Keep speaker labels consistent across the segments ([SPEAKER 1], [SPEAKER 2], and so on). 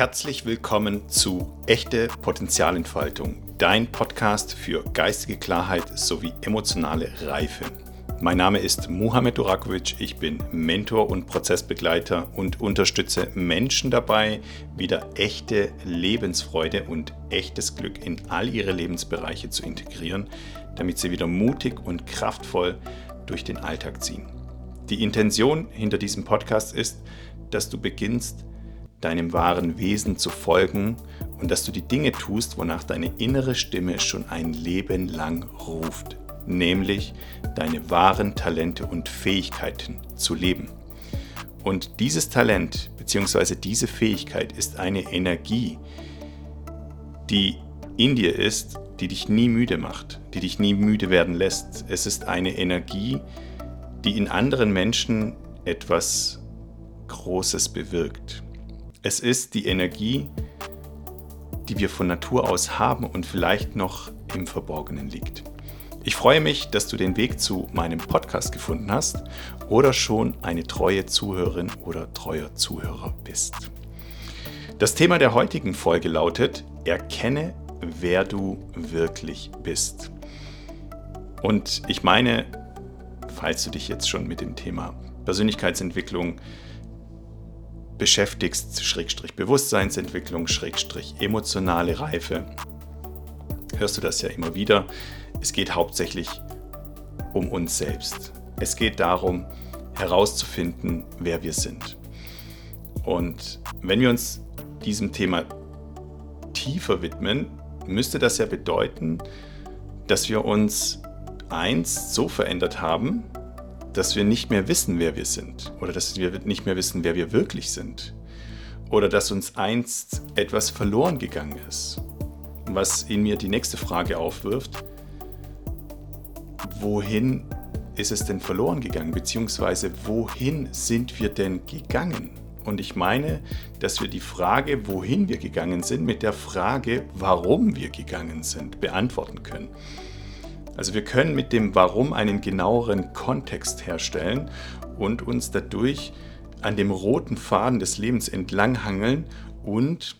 [SPEAKER 1] Herzlich willkommen zu Echte Potenzialentfaltung, dein Podcast für geistige Klarheit sowie emotionale Reife. Mein Name ist Mohamed Durakovic, ich bin Mentor und Prozessbegleiter und unterstütze Menschen dabei, wieder echte Lebensfreude und echtes Glück in all ihre Lebensbereiche zu integrieren, damit sie wieder mutig und kraftvoll durch den Alltag ziehen. Die Intention hinter diesem Podcast ist, dass du beginnst, deinem wahren Wesen zu folgen und dass du die Dinge tust, wonach deine innere Stimme schon ein Leben lang ruft nämlich deine wahren Talente und Fähigkeiten zu leben. Und dieses Talent bzw. diese Fähigkeit ist eine Energie, die in dir ist, die dich nie müde macht, die dich nie müde werden lässt. Es ist eine Energie, die in anderen Menschen etwas Großes bewirkt. Es ist die Energie, die wir von Natur aus haben und vielleicht noch im Verborgenen liegt. Ich freue mich, dass du den Weg zu meinem Podcast gefunden hast oder schon eine treue Zuhörerin oder treuer Zuhörer bist. Das Thema der heutigen Folge lautet, erkenne, wer du wirklich bist. Und ich meine, falls du dich jetzt schon mit dem Thema Persönlichkeitsentwicklung beschäftigst, Schrägstrich Bewusstseinsentwicklung, Schrägstrich emotionale Reife, hörst du das ja immer wieder. Es geht hauptsächlich um uns selbst. Es geht darum, herauszufinden, wer wir sind. Und wenn wir uns diesem Thema tiefer widmen, müsste das ja bedeuten, dass wir uns einst so verändert haben, dass wir nicht mehr wissen, wer wir sind. Oder dass wir nicht mehr wissen, wer wir wirklich sind. Oder dass uns einst etwas verloren gegangen ist. Was in mir die nächste Frage aufwirft, wohin ist es denn verloren gegangen, beziehungsweise wohin sind wir denn gegangen? Und ich meine, dass wir die Frage, wohin wir gegangen sind, mit der Frage, warum wir gegangen sind, beantworten können. Also wir können mit dem Warum einen genaueren Kontext herstellen und uns dadurch an dem roten Faden des Lebens entlanghangeln und,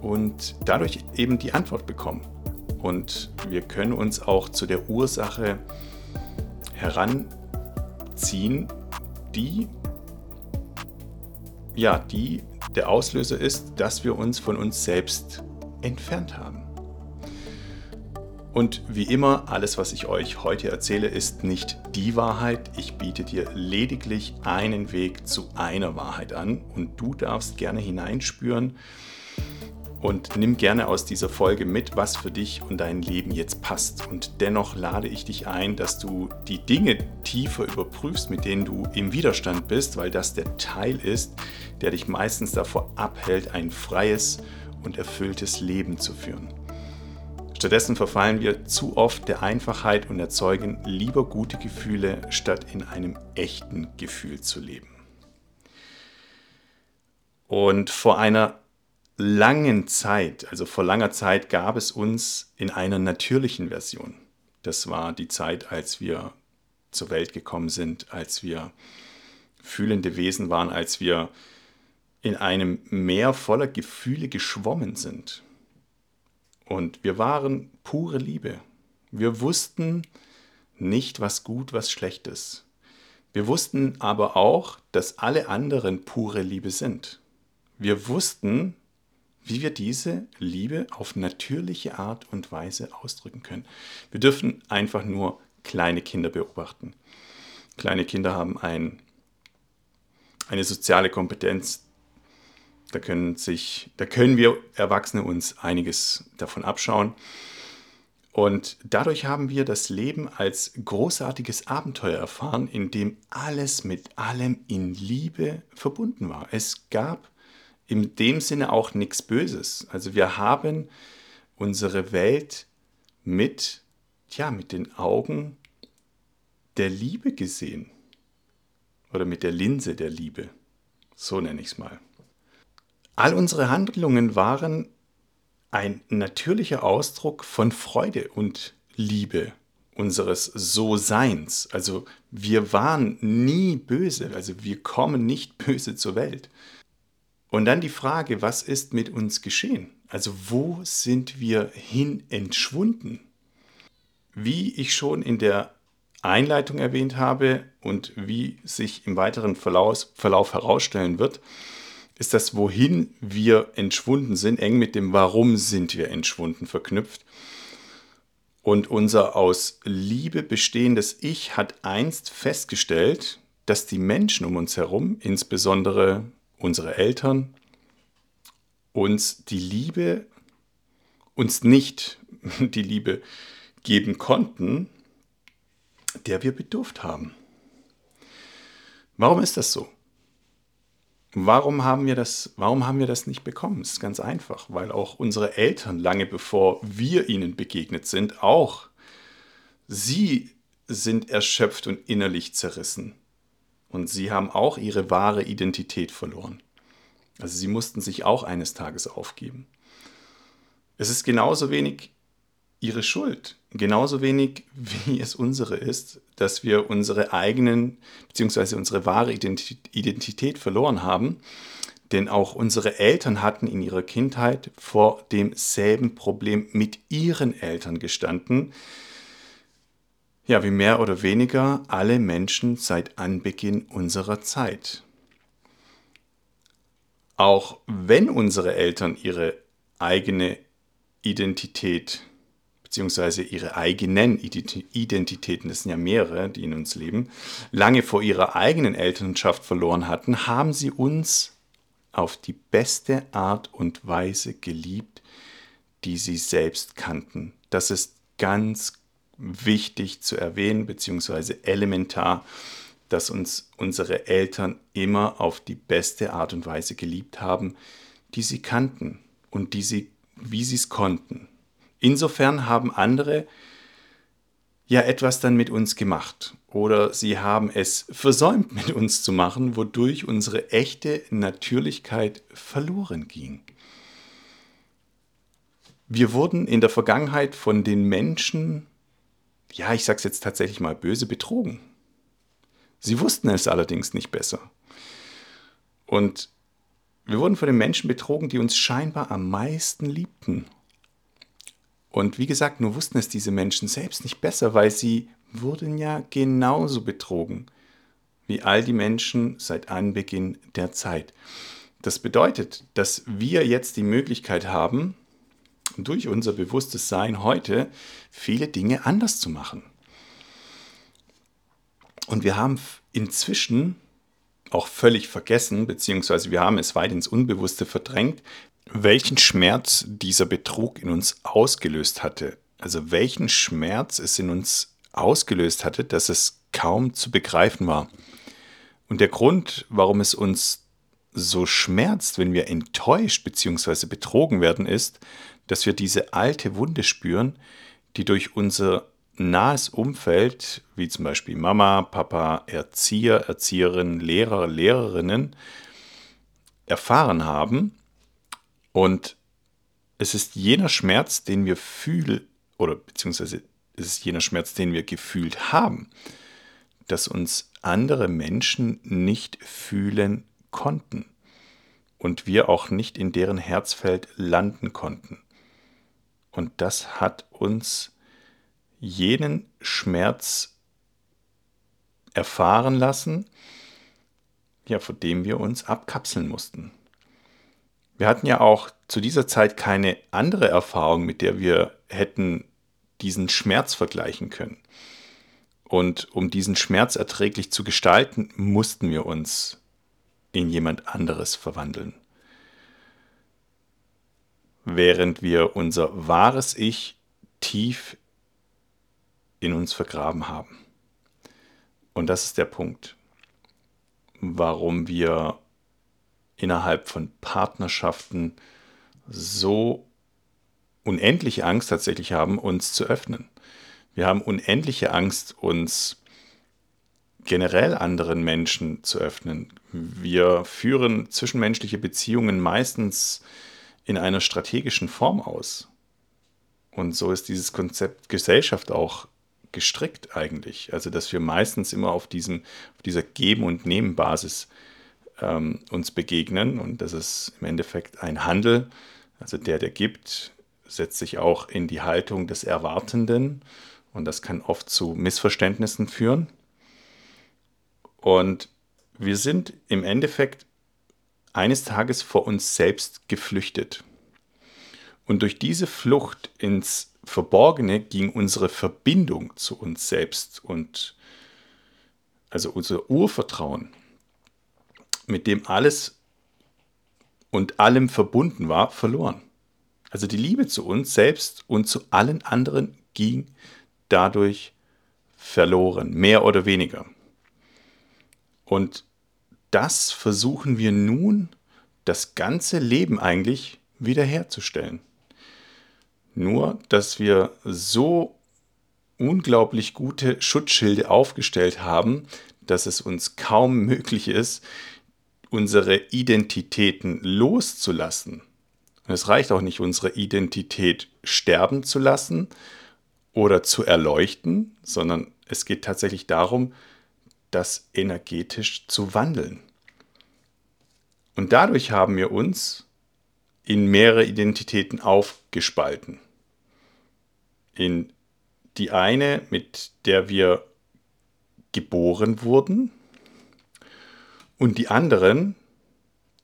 [SPEAKER 1] und dadurch eben die Antwort bekommen. Und wir können uns auch zu der Ursache heranziehen, die, ja, die der Auslöser ist, dass wir uns von uns selbst entfernt haben. Und wie immer, alles, was ich euch heute erzähle, ist nicht die Wahrheit. Ich biete dir lediglich einen Weg zu einer Wahrheit an und du darfst gerne hineinspüren, und nimm gerne aus dieser Folge mit, was für dich und dein Leben jetzt passt. Und dennoch lade ich dich ein, dass du die Dinge tiefer überprüfst, mit denen du im Widerstand bist, weil das der Teil ist, der dich meistens davor abhält, ein freies und erfülltes Leben zu führen. Stattdessen verfallen wir zu oft der Einfachheit und erzeugen lieber gute Gefühle, statt in einem echten Gefühl zu leben. Und vor einer langen Zeit, also vor langer Zeit, gab es uns in einer natürlichen Version. Das war die Zeit, als wir zur Welt gekommen sind, als wir fühlende Wesen waren, als wir in einem Meer voller Gefühle geschwommen sind. Und wir waren pure Liebe. Wir wussten nicht, was gut, was schlecht ist. Wir wussten aber auch, dass alle anderen pure Liebe sind. Wir wussten, wie wir diese Liebe auf natürliche Art und Weise ausdrücken können. Wir dürfen einfach nur kleine Kinder beobachten. Kleine Kinder haben ein, eine soziale Kompetenz. Da können, sich, da können wir Erwachsene uns einiges davon abschauen. Und dadurch haben wir das Leben als großartiges Abenteuer erfahren, in dem alles mit allem in Liebe verbunden war. Es gab in dem Sinne auch nichts Böses. Also wir haben unsere Welt mit, ja, mit den Augen der Liebe gesehen. Oder mit der Linse der Liebe. So nenne ich es mal. All unsere Handlungen waren ein natürlicher Ausdruck von Freude und Liebe unseres So-Seins. Also wir waren nie böse, also wir kommen nicht böse zur Welt. Und dann die Frage, was ist mit uns geschehen? Also wo sind wir hin entschwunden? Wie ich schon in der Einleitung erwähnt habe und wie sich im weiteren Verlauf, Verlauf herausstellen wird, ist das, wohin wir entschwunden sind, eng mit dem Warum sind wir entschwunden verknüpft. Und unser aus Liebe bestehendes Ich hat einst festgestellt, dass die Menschen um uns herum, insbesondere unsere Eltern, uns die Liebe, uns nicht die Liebe geben konnten, der wir bedurft haben. Warum ist das so? Warum haben wir das, warum haben wir das nicht bekommen? Es ist ganz einfach, weil auch unsere Eltern lange bevor wir ihnen begegnet sind, auch sie sind erschöpft und innerlich zerrissen. Und sie haben auch ihre wahre Identität verloren. Also sie mussten sich auch eines Tages aufgeben. Es ist genauso wenig ihre Schuld, genauso wenig wie es unsere ist, dass wir unsere eigenen bzw. unsere wahre Identität verloren haben. Denn auch unsere Eltern hatten in ihrer Kindheit vor demselben Problem mit ihren Eltern gestanden. Ja, wie mehr oder weniger alle Menschen seit Anbeginn unserer Zeit. Auch wenn unsere Eltern ihre eigene Identität beziehungsweise ihre eigenen Identitäten, das sind ja mehrere, die in uns leben, lange vor ihrer eigenen Elternschaft verloren hatten, haben sie uns auf die beste Art und Weise geliebt, die sie selbst kannten. Das ist ganz wichtig zu erwähnen, beziehungsweise elementar, dass uns unsere Eltern immer auf die beste Art und Weise geliebt haben, die sie kannten und die sie, wie sie es konnten. Insofern haben andere ja etwas dann mit uns gemacht oder sie haben es versäumt mit uns zu machen, wodurch unsere echte Natürlichkeit verloren ging. Wir wurden in der Vergangenheit von den Menschen, ja, ich sage es jetzt tatsächlich mal böse, betrogen. Sie wussten es allerdings nicht besser. Und wir wurden von den Menschen betrogen, die uns scheinbar am meisten liebten und wie gesagt, nur wussten es diese Menschen selbst nicht besser, weil sie wurden ja genauso betrogen wie all die Menschen seit Anbeginn der Zeit. Das bedeutet, dass wir jetzt die Möglichkeit haben, durch unser bewusstes Sein heute viele Dinge anders zu machen. Und wir haben inzwischen auch völlig vergessen, beziehungsweise wir haben es weit ins Unbewusste verdrängt, welchen Schmerz dieser Betrug in uns ausgelöst hatte. Also welchen Schmerz es in uns ausgelöst hatte, dass es kaum zu begreifen war. Und der Grund, warum es uns so schmerzt, wenn wir enttäuscht bzw. betrogen werden, ist, dass wir diese alte Wunde spüren, die durch unser nahes Umfeld, wie zum Beispiel Mama, Papa, Erzieher, Erzieherinnen, Lehrer, Lehrerinnen, erfahren haben und es ist jener Schmerz, den wir fühlen, oder beziehungsweise es ist jener Schmerz, den wir gefühlt haben, dass uns andere Menschen nicht fühlen konnten und wir auch nicht in deren Herzfeld landen konnten. Und das hat uns jenen Schmerz erfahren lassen, ja, vor dem wir uns abkapseln mussten. Wir hatten ja auch zu dieser Zeit keine andere Erfahrung, mit der wir hätten diesen Schmerz vergleichen können. Und um diesen Schmerz erträglich zu gestalten, mussten wir uns in jemand anderes verwandeln. Während wir unser wahres Ich tief in uns vergraben haben. Und das ist der Punkt, warum wir innerhalb von Partnerschaften so unendliche Angst tatsächlich haben, uns zu öffnen. Wir haben unendliche Angst, uns generell anderen Menschen zu öffnen. Wir führen zwischenmenschliche Beziehungen meistens in einer strategischen Form aus. Und so ist dieses Konzept Gesellschaft auch gestrickt eigentlich. Also dass wir meistens immer auf, diesem, auf dieser Geben- und Nehmen-Basis ähm, uns begegnen. Und das ist im Endeffekt ein Handel. Also der, der gibt, setzt sich auch in die Haltung des Erwartenden. Und das kann oft zu Missverständnissen führen. Und wir sind im Endeffekt eines Tages vor uns selbst geflüchtet. Und durch diese Flucht ins Verborgene ging unsere Verbindung zu uns selbst und also unser Urvertrauen, mit dem alles und allem verbunden war, verloren. Also die Liebe zu uns selbst und zu allen anderen ging dadurch verloren, mehr oder weniger. Und das versuchen wir nun, das ganze Leben eigentlich wiederherzustellen. Nur, dass wir so unglaublich gute Schutzschilde aufgestellt haben, dass es uns kaum möglich ist, unsere Identitäten loszulassen. Und es reicht auch nicht, unsere Identität sterben zu lassen oder zu erleuchten, sondern es geht tatsächlich darum, das energetisch zu wandeln. Und dadurch haben wir uns in mehrere Identitäten aufgespalten. In die eine, mit der wir geboren wurden, und die anderen,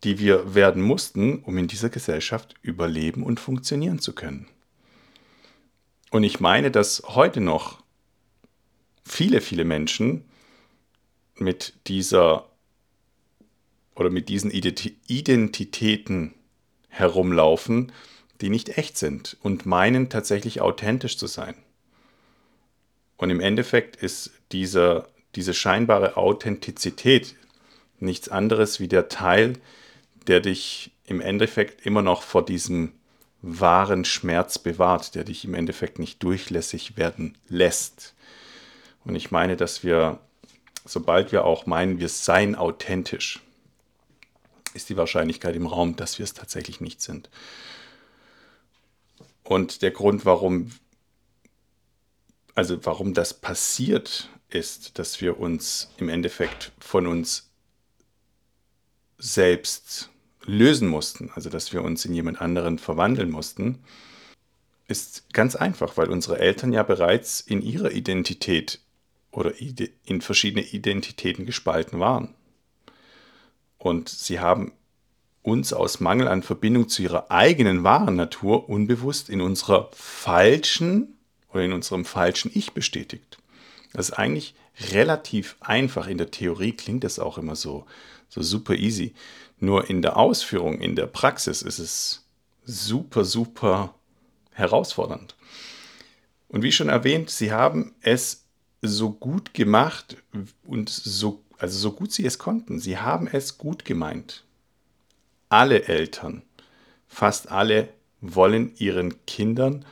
[SPEAKER 1] die wir werden mussten, um in dieser Gesellschaft überleben und funktionieren zu können. Und ich meine, dass heute noch viele, viele Menschen mit dieser oder mit diesen Identitäten herumlaufen, die nicht echt sind und meinen tatsächlich authentisch zu sein. Und im Endeffekt ist dieser, diese scheinbare Authentizität nichts anderes wie der Teil, der dich im Endeffekt immer noch vor diesem wahren Schmerz bewahrt, der dich im Endeffekt nicht durchlässig werden lässt. Und ich meine, dass wir, sobald wir auch meinen, wir seien authentisch, ist die Wahrscheinlichkeit im Raum, dass wir es tatsächlich nicht sind. Und der Grund, warum, also warum das passiert, ist, dass wir uns im Endeffekt von uns selbst lösen mussten, also dass wir uns in jemand anderen verwandeln mussten, ist ganz einfach, weil unsere Eltern ja bereits in ihrer Identität oder in verschiedene Identitäten gespalten waren. Und sie haben uns aus Mangel an Verbindung zu ihrer eigenen wahren Natur unbewusst in unserer falschen oder in unserem falschen Ich bestätigt. Das ist eigentlich relativ einfach. In der Theorie klingt das auch immer so, so super easy. Nur in der Ausführung, in der Praxis ist es super, super herausfordernd. Und wie schon erwähnt, sie haben es so gut gemacht und so also so gut sie es konnten. Sie haben es gut gemeint. Alle Eltern, fast alle, wollen ihren Kindern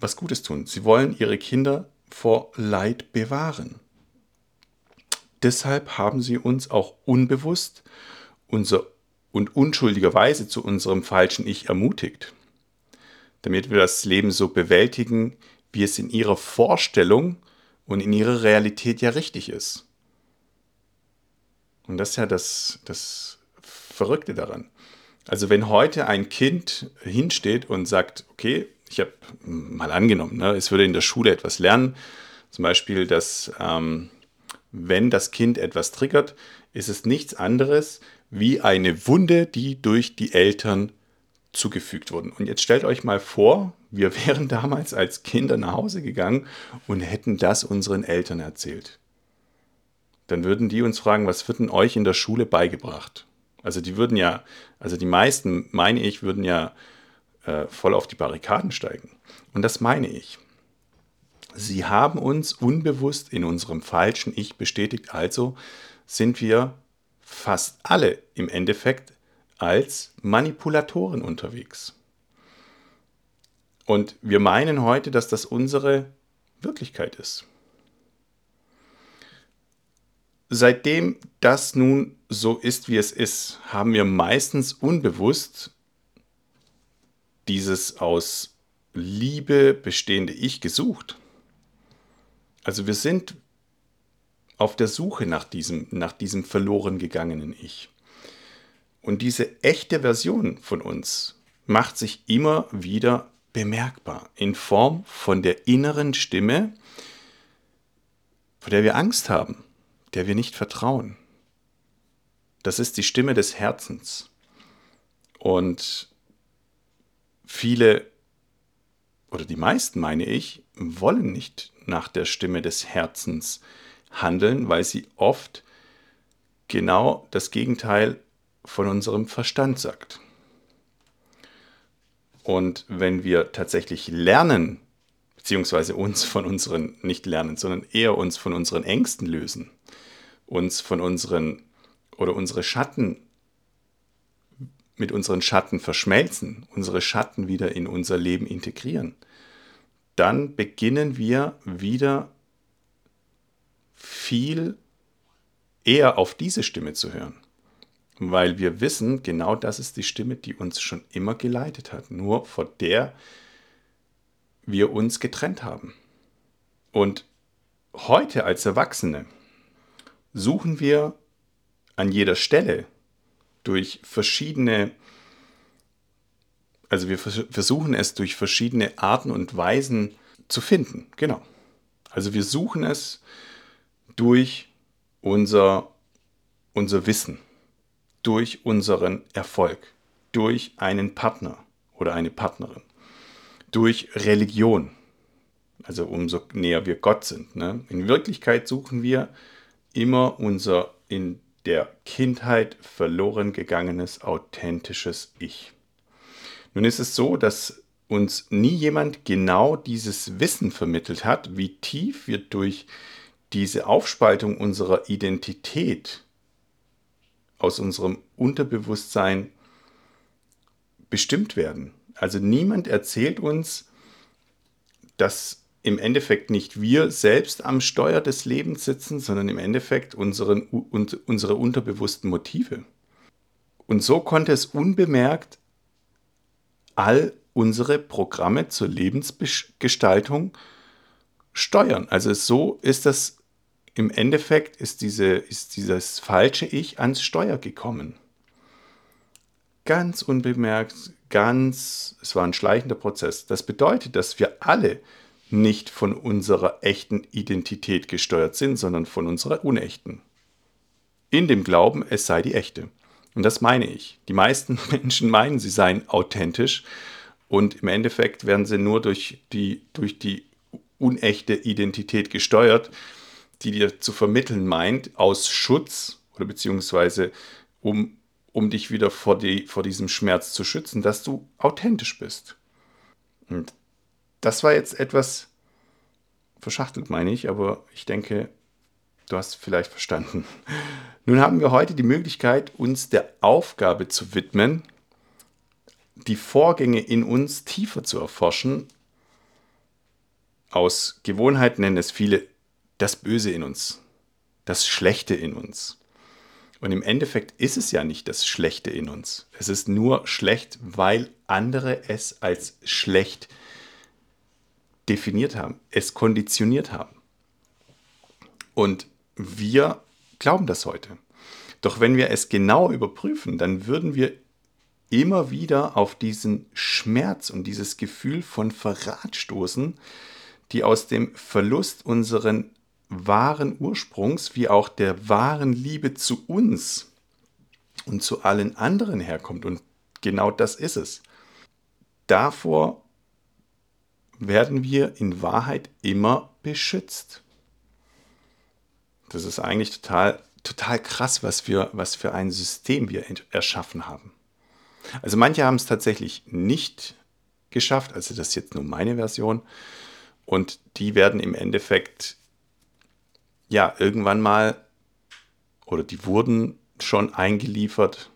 [SPEAKER 1] was Gutes tun. Sie wollen ihre Kinder vor Leid bewahren. Deshalb haben sie uns auch unbewusst unser, und unschuldigerweise zu unserem falschen Ich ermutigt, damit wir das Leben so bewältigen, wie es in ihrer Vorstellung und in ihrer Realität ja richtig ist. Und das ist ja das, das Verrückte daran. Also wenn heute ein Kind hinsteht und sagt, okay, ich habe mal angenommen, ne, es würde in der Schule etwas lernen, zum Beispiel, dass ähm, wenn das Kind etwas triggert, ist es nichts anderes wie eine Wunde, die durch die Eltern zugefügt wurden. Und jetzt stellt euch mal vor, wir wären damals als Kinder nach Hause gegangen und hätten das unseren Eltern erzählt dann würden die uns fragen, was wird denn euch in der Schule beigebracht? Also die würden ja, also die meisten, meine ich, würden ja äh, voll auf die Barrikaden steigen. Und das meine ich. Sie haben uns unbewusst in unserem falschen Ich bestätigt, also sind wir fast alle im Endeffekt als Manipulatoren unterwegs. Und wir meinen heute, dass das unsere Wirklichkeit ist. Seitdem das nun so ist, wie es ist, haben wir meistens unbewusst dieses aus Liebe bestehende Ich gesucht. Also wir sind auf der Suche nach diesem, nach diesem verloren gegangenen Ich. Und diese echte Version von uns macht sich immer wieder bemerkbar in Form von der inneren Stimme, vor der wir Angst haben, der wir nicht vertrauen. Das ist die Stimme des Herzens. Und viele oder die meisten, meine ich, wollen nicht nach der Stimme des Herzens handeln, weil sie oft genau das Gegenteil von unserem Verstand sagt. Und wenn wir tatsächlich lernen, beziehungsweise uns von unseren, nicht lernen, sondern eher uns von unseren Ängsten lösen, uns von unseren oder unsere Schatten mit unseren Schatten verschmelzen, unsere Schatten wieder in unser Leben integrieren, dann beginnen wir wieder viel eher auf diese Stimme zu hören. Weil wir wissen, genau das ist die Stimme, die uns schon immer geleitet hat, nur vor der wir uns getrennt haben. Und heute als Erwachsene suchen wir an jeder Stelle durch verschiedene, also wir versuchen es durch verschiedene Arten und Weisen zu finden. Genau. Also wir suchen es durch unser, unser Wissen, durch unseren Erfolg, durch einen Partner oder eine Partnerin, durch Religion, also umso näher wir Gott sind. Ne? In Wirklichkeit suchen wir immer unser in der Kindheit verloren gegangenes authentisches Ich. Nun ist es so, dass uns nie jemand genau dieses Wissen vermittelt hat, wie tief wir durch diese Aufspaltung unserer Identität aus unserem Unterbewusstsein bestimmt werden. Also niemand erzählt uns, dass im Endeffekt nicht wir selbst am Steuer des Lebens sitzen, sondern im Endeffekt unseren, unsere unterbewussten Motive. Und so konnte es unbemerkt all unsere Programme zur Lebensgestaltung steuern. Also so ist das im Endeffekt, ist, diese, ist dieses falsche Ich ans Steuer gekommen. Ganz unbemerkt, ganz, es war ein schleichender Prozess. Das bedeutet, dass wir alle nicht von unserer echten Identität gesteuert sind, sondern von unserer unechten. In dem Glauben, es sei die echte. Und das meine ich. Die meisten Menschen meinen, sie seien authentisch und im Endeffekt werden sie nur durch die, durch die unechte Identität gesteuert, die dir zu vermitteln meint, aus Schutz oder beziehungsweise um, um dich wieder vor, die, vor diesem Schmerz zu schützen, dass du authentisch bist. Und das war jetzt etwas verschachtelt, meine ich, aber ich denke, du hast vielleicht verstanden. Nun haben wir heute die Möglichkeit, uns der Aufgabe zu widmen, die Vorgänge in uns tiefer zu erforschen. Aus Gewohnheit nennen es viele das Böse in uns, das Schlechte in uns. Und im Endeffekt ist es ja nicht das Schlechte in uns. Es ist nur schlecht, weil andere es als schlecht definiert haben, es konditioniert haben. Und wir glauben das heute. Doch wenn wir es genau überprüfen, dann würden wir immer wieder auf diesen Schmerz und dieses Gefühl von Verrat stoßen, die aus dem Verlust unseren wahren Ursprungs wie auch der wahren Liebe zu uns und zu allen anderen herkommt. Und genau das ist es. Davor werden wir in Wahrheit immer beschützt. Das ist eigentlich total, total krass, was für, was für ein System wir erschaffen haben. Also manche haben es tatsächlich nicht geschafft, also das ist jetzt nur meine Version. Und die werden im Endeffekt ja irgendwann mal oder die wurden schon eingeliefert.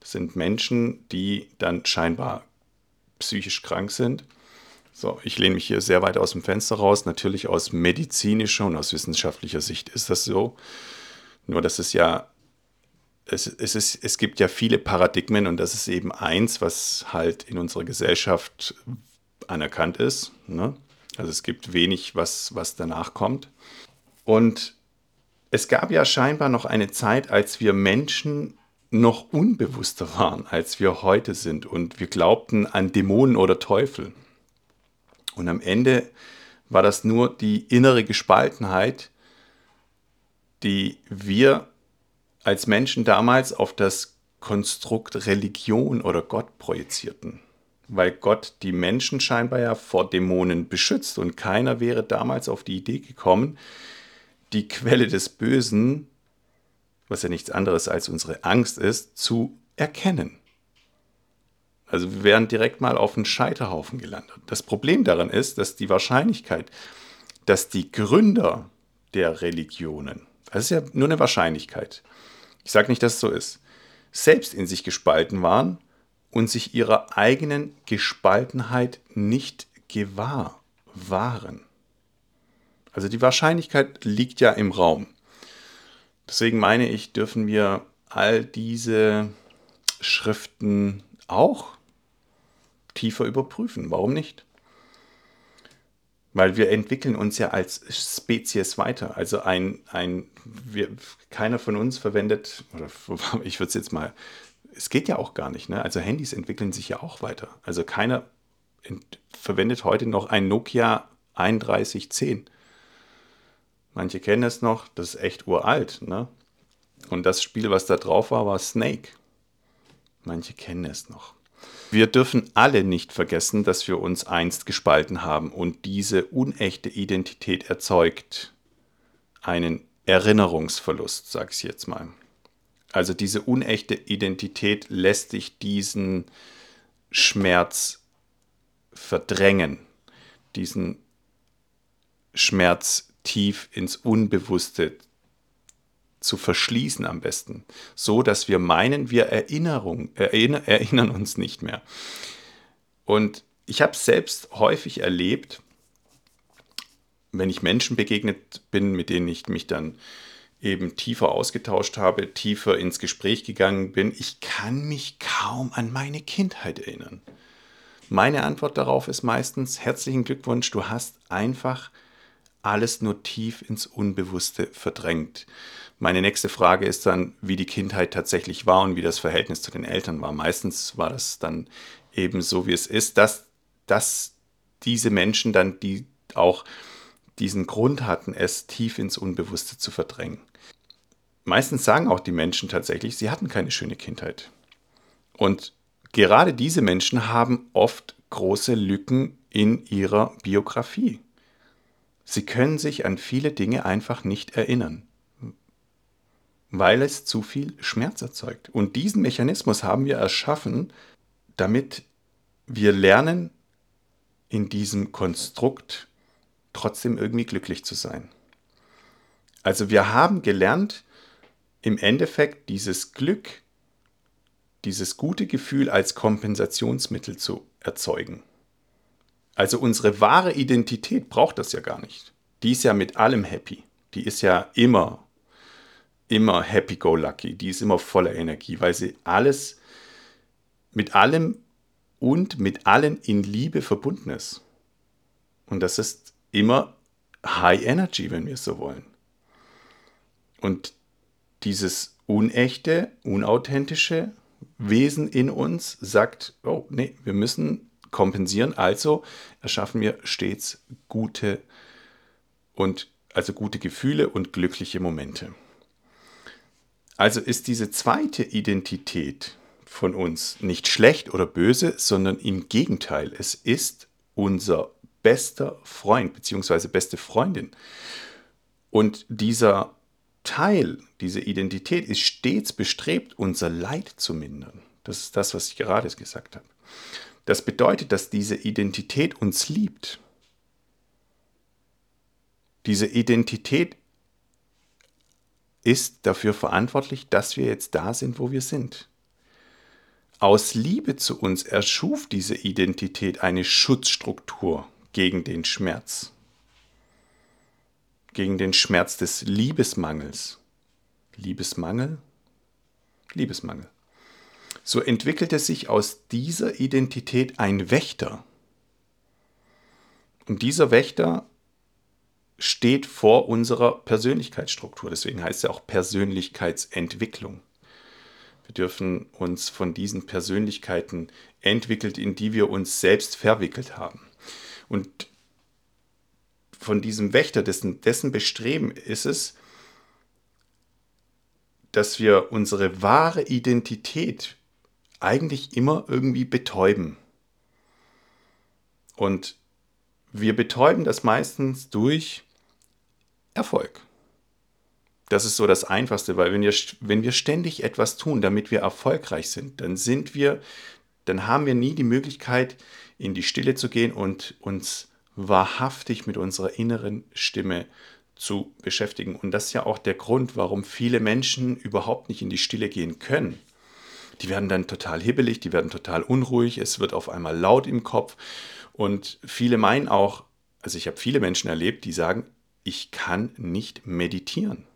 [SPEAKER 1] Das sind Menschen, die dann scheinbar psychisch krank sind. So, ich lehne mich hier sehr weit aus dem Fenster raus. Natürlich aus medizinischer und aus wissenschaftlicher Sicht ist das so. Nur das ist ja es, es, ist, es gibt ja viele Paradigmen und das ist eben eins, was halt in unserer Gesellschaft anerkannt ist. Ne? Also es gibt wenig, was, was danach kommt. Und es gab ja scheinbar noch eine Zeit, als wir Menschen noch unbewusster waren, als wir heute sind und wir glaubten an Dämonen oder Teufel. Und am Ende war das nur die innere Gespaltenheit, die wir als Menschen damals auf das Konstrukt Religion oder Gott projizierten. Weil Gott die Menschen scheinbar ja vor Dämonen beschützt und keiner wäre damals auf die Idee gekommen, die Quelle des Bösen, was ja nichts anderes als unsere Angst ist, zu erkennen. Also wir wären direkt mal auf einen Scheiterhaufen gelandet. Das Problem daran ist, dass die Wahrscheinlichkeit, dass die Gründer der Religionen, das ist ja nur eine Wahrscheinlichkeit, ich sage nicht, dass es so ist, selbst in sich gespalten waren und sich ihrer eigenen Gespaltenheit nicht gewahr waren. Also die Wahrscheinlichkeit liegt ja im Raum. Deswegen meine ich, dürfen wir all diese Schriften auch tiefer überprüfen. Warum nicht? Weil wir entwickeln uns ja als Spezies weiter. Also ein, ein wir, keiner von uns verwendet, oder ich würde es jetzt mal, es geht ja auch gar nicht. Ne? Also Handys entwickeln sich ja auch weiter. Also keiner verwendet heute noch ein Nokia 3110. Manche kennen es noch, das ist echt uralt. Ne? Und das Spiel, was da drauf war, war Snake. Manche kennen es noch. Wir dürfen alle nicht vergessen, dass wir uns einst gespalten haben und diese unechte Identität erzeugt einen Erinnerungsverlust, sag ich jetzt mal. Also diese unechte Identität lässt dich diesen Schmerz verdrängen, diesen Schmerz tief ins Unbewusste zu verschließen am besten, so dass wir meinen, wir Erinnerung, erinner, erinnern uns nicht mehr. Und ich habe selbst häufig erlebt, wenn ich Menschen begegnet bin, mit denen ich mich dann eben tiefer ausgetauscht habe, tiefer ins Gespräch gegangen bin, ich kann mich kaum an meine Kindheit erinnern. Meine Antwort darauf ist meistens herzlichen Glückwunsch, du hast einfach alles nur tief ins Unbewusste verdrängt. Meine nächste Frage ist dann, wie die Kindheit tatsächlich war und wie das Verhältnis zu den Eltern war. Meistens war das dann eben so, wie es ist, dass, dass diese Menschen dann, die auch diesen Grund hatten, es tief ins Unbewusste zu verdrängen. Meistens sagen auch die Menschen tatsächlich, sie hatten keine schöne Kindheit. Und gerade diese Menschen haben oft große Lücken in ihrer Biografie. Sie können sich an viele Dinge einfach nicht erinnern weil es zu viel Schmerz erzeugt. Und diesen Mechanismus haben wir erschaffen, damit wir lernen, in diesem Konstrukt trotzdem irgendwie glücklich zu sein. Also wir haben gelernt, im Endeffekt dieses Glück, dieses gute Gefühl als Kompensationsmittel zu erzeugen. Also unsere wahre Identität braucht das ja gar nicht. Die ist ja mit allem happy. Die ist ja immer immer happy-go-lucky, die ist immer voller Energie, weil sie alles mit allem und mit allen in Liebe verbunden ist. Und das ist immer High Energy, wenn wir es so wollen. Und dieses unechte, unauthentische Wesen in uns sagt, oh nee, wir müssen kompensieren, also erschaffen wir stets gute und also gute Gefühle und glückliche Momente. Also ist diese zweite Identität von uns nicht schlecht oder böse, sondern im Gegenteil, es ist unser bester Freund bzw. beste Freundin. Und dieser Teil, diese Identität ist stets bestrebt, unser Leid zu mindern. Das ist das, was ich gerade gesagt habe. Das bedeutet, dass diese Identität uns liebt. Diese Identität ist dafür verantwortlich, dass wir jetzt da sind, wo wir sind. Aus Liebe zu uns erschuf diese Identität eine Schutzstruktur gegen den Schmerz, gegen den Schmerz des Liebesmangels. Liebesmangel? Liebesmangel. So entwickelte sich aus dieser Identität ein Wächter. Und dieser Wächter steht vor unserer Persönlichkeitsstruktur. Deswegen heißt es ja auch Persönlichkeitsentwicklung. Wir dürfen uns von diesen Persönlichkeiten entwickelt, in die wir uns selbst verwickelt haben. Und von diesem Wächter, dessen, dessen Bestreben ist es, dass wir unsere wahre Identität eigentlich immer irgendwie betäuben. Und wir betäuben das meistens durch Erfolg. Das ist so das Einfachste, weil wenn wir, wenn wir ständig etwas tun, damit wir erfolgreich sind, dann sind wir, dann haben wir nie die Möglichkeit, in die Stille zu gehen und uns wahrhaftig mit unserer inneren Stimme zu beschäftigen. Und das ist ja auch der Grund, warum viele Menschen überhaupt nicht in die Stille gehen können. Die werden dann total hibbelig, die werden total unruhig, es wird auf einmal laut im Kopf. Und viele meinen auch, also ich habe viele Menschen erlebt, die sagen, ich kann nicht meditieren.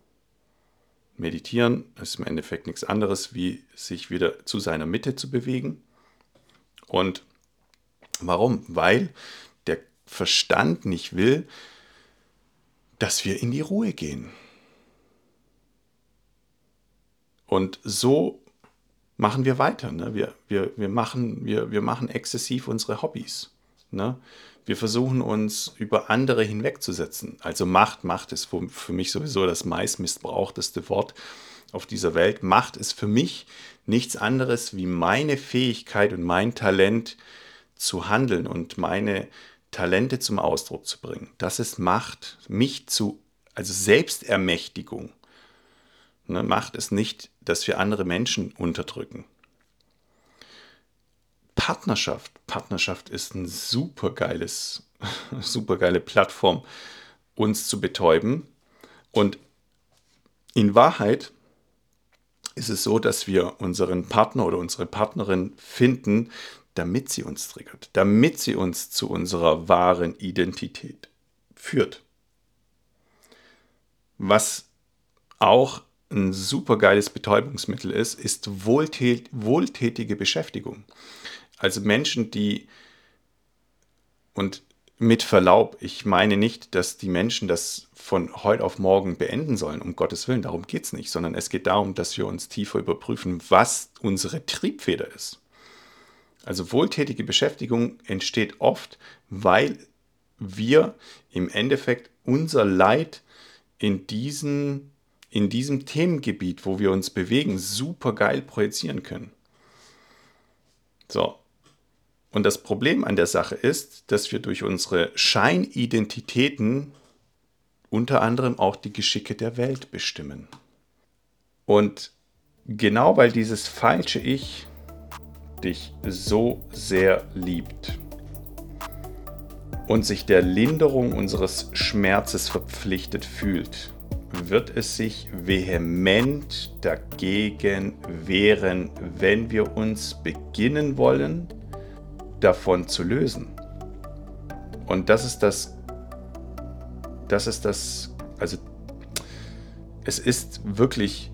[SPEAKER 1] Meditieren ist im Endeffekt nichts anderes, wie sich wieder zu seiner Mitte zu bewegen. Und warum? Weil der Verstand nicht will, dass wir in die Ruhe gehen. Und so machen wir weiter. Ne? Wir, wir, wir, machen, wir, wir machen exzessiv unsere Hobbys. Ne? Wir versuchen uns über andere hinwegzusetzen. Also Macht, Macht ist für mich sowieso das meistmissbrauchteste Wort auf dieser Welt. Macht ist für mich nichts anderes wie meine Fähigkeit und mein Talent zu handeln und meine Talente zum Ausdruck zu bringen. Das ist Macht, mich zu, also Selbstermächtigung. Ne, Macht ist nicht, dass wir andere Menschen unterdrücken. Partnerschaft. Partnerschaft ist ein super geiles, super geile Plattform, uns zu betäuben. Und in Wahrheit ist es so, dass wir unseren Partner oder unsere Partnerin finden, damit sie uns triggert, damit sie uns zu unserer wahren Identität führt. Was auch ein super geiles Betäubungsmittel ist, ist wohltät wohltätige Beschäftigung. Also Menschen, die, und mit Verlaub, ich meine nicht, dass die Menschen das von heute auf morgen beenden sollen, um Gottes Willen, darum geht es nicht, sondern es geht darum, dass wir uns tiefer überprüfen, was unsere Triebfeder ist. Also wohltätige Beschäftigung entsteht oft, weil wir im Endeffekt unser Leid in, diesen, in diesem Themengebiet, wo wir uns bewegen, super geil projizieren können. So, und das Problem an der Sache ist, dass wir durch unsere Scheinidentitäten unter anderem auch die Geschicke der Welt bestimmen. Und genau weil dieses falsche Ich dich so sehr liebt und sich der Linderung unseres Schmerzes verpflichtet fühlt, wird es sich vehement dagegen wehren, wenn wir uns beginnen wollen, davon zu lösen. Und das ist das, das ist das, also es ist wirklich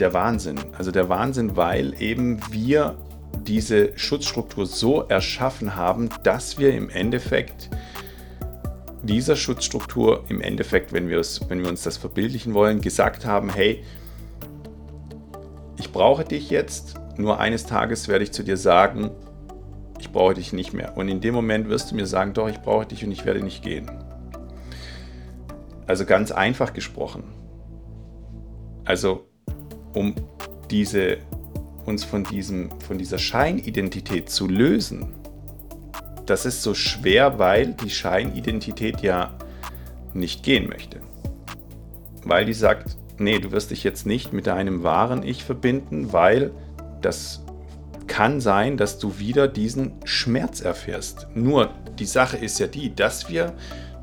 [SPEAKER 1] der Wahnsinn. Also der Wahnsinn, weil eben wir diese Schutzstruktur so erschaffen haben, dass wir im Endeffekt dieser Schutzstruktur im Endeffekt, wenn wir, es, wenn wir uns das verbildlichen wollen, gesagt haben, hey, ich brauche dich jetzt, nur eines Tages werde ich zu dir sagen, brauche dich nicht mehr. Und in dem Moment wirst du mir sagen, doch, ich brauche dich und ich werde nicht gehen. Also ganz einfach gesprochen. Also um diese, uns von, diesem, von dieser Scheinidentität zu lösen, das ist so schwer, weil die Scheinidentität ja nicht gehen möchte. Weil die sagt, nee, du wirst dich jetzt nicht mit deinem wahren Ich verbinden, weil das kann sein, dass du wieder diesen Schmerz erfährst. Nur die Sache ist ja die, dass wir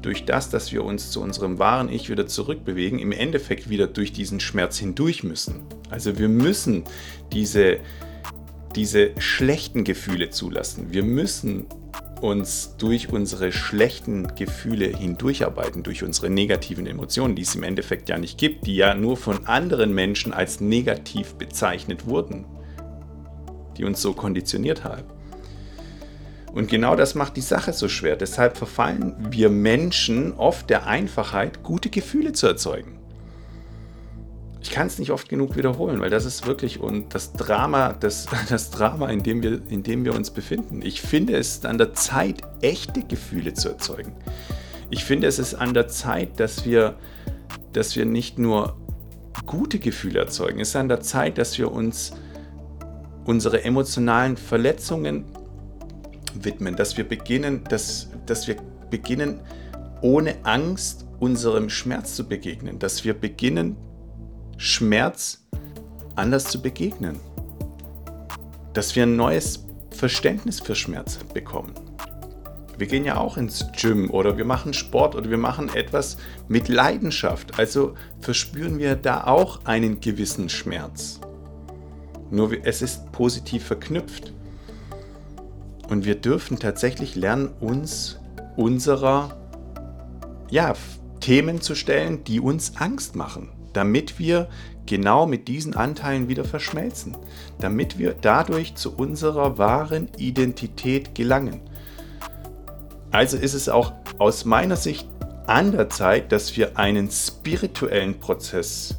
[SPEAKER 1] durch das, dass wir uns zu unserem wahren Ich wieder zurückbewegen, im Endeffekt wieder durch diesen Schmerz hindurch müssen. Also wir müssen diese, diese schlechten Gefühle zulassen. Wir müssen uns durch unsere schlechten Gefühle hindurcharbeiten, durch unsere negativen Emotionen, die es im Endeffekt ja nicht gibt, die ja nur von anderen Menschen als negativ bezeichnet wurden die uns so konditioniert haben. Und genau das macht die Sache so schwer. Deshalb verfallen wir Menschen oft der Einfachheit, gute Gefühle zu erzeugen. Ich kann es nicht oft genug wiederholen, weil das ist wirklich und das Drama, das, das Drama, in dem, wir, in dem wir uns befinden. Ich finde es an der Zeit, echte Gefühle zu erzeugen. Ich finde es ist an der Zeit, dass wir, dass wir nicht nur gute Gefühle erzeugen. Es ist an der Zeit, dass wir uns unsere emotionalen Verletzungen widmen, dass wir beginnen, dass, dass wir beginnen, ohne Angst unserem Schmerz zu begegnen, dass wir beginnen, Schmerz anders zu begegnen, dass wir ein neues Verständnis für Schmerz bekommen. Wir gehen ja auch ins Gym oder wir machen Sport oder wir machen etwas mit Leidenschaft. Also verspüren wir da auch einen gewissen Schmerz. Nur es ist positiv verknüpft. Und wir dürfen tatsächlich lernen, uns unserer ja, Themen zu stellen, die uns Angst machen, damit wir genau mit diesen Anteilen wieder verschmelzen, damit wir dadurch zu unserer wahren Identität gelangen. Also ist es auch aus meiner Sicht an der Zeit, dass wir einen spirituellen Prozess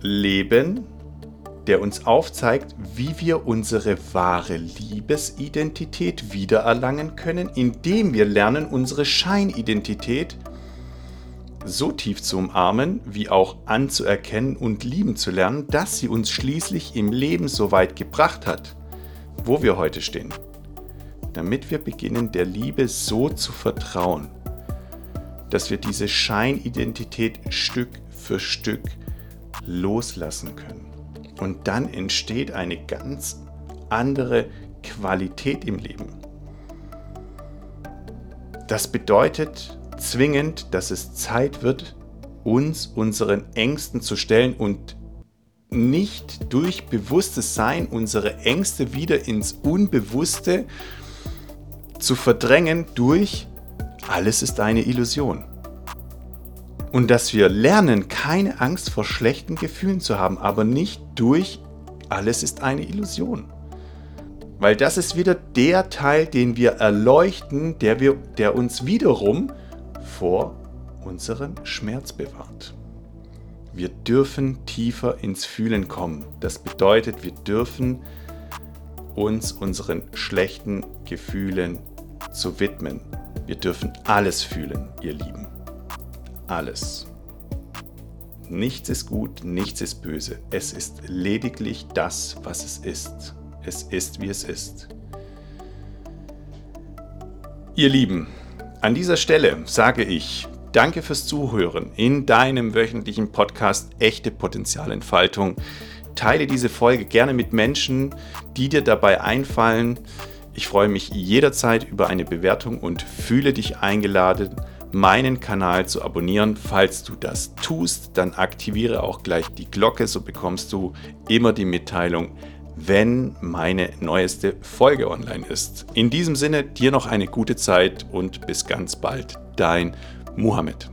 [SPEAKER 1] leben, der uns aufzeigt, wie wir unsere wahre Liebesidentität wiedererlangen können, indem wir lernen, unsere Scheinidentität so tief zu umarmen, wie auch anzuerkennen und lieben zu lernen, dass sie uns schließlich im Leben so weit gebracht hat, wo wir heute stehen. Damit wir beginnen, der Liebe so zu vertrauen, dass wir diese Scheinidentität Stück für Stück loslassen können. Und dann entsteht eine ganz andere Qualität im Leben. Das bedeutet zwingend, dass es Zeit wird, uns unseren Ängsten zu stellen und nicht durch bewusstes Sein unsere Ängste wieder ins Unbewusste zu verdrängen durch alles ist eine Illusion. Und dass wir lernen, keine Angst vor schlechten Gefühlen zu haben, aber nicht durch alles ist eine Illusion. Weil das ist wieder der Teil, den wir erleuchten, der, wir, der uns wiederum vor unserem Schmerz bewahrt. Wir dürfen tiefer ins Fühlen kommen. Das bedeutet, wir dürfen uns unseren schlechten Gefühlen zu widmen. Wir dürfen alles fühlen, ihr Lieben alles. Nichts ist gut, nichts ist böse. Es ist lediglich das, was es ist. Es ist, wie es ist. Ihr Lieben, an dieser Stelle sage ich Danke fürs Zuhören in deinem wöchentlichen Podcast Echte Potenzialentfaltung. Teile diese Folge gerne mit Menschen, die dir dabei einfallen. Ich freue mich jederzeit über eine Bewertung und fühle dich eingeladen, meinen Kanal zu abonnieren. Falls du das tust, dann aktiviere auch gleich die Glocke, so bekommst du immer die Mitteilung, wenn meine neueste Folge online ist. In diesem Sinne, dir noch eine gute Zeit und bis ganz bald, dein Muhammad.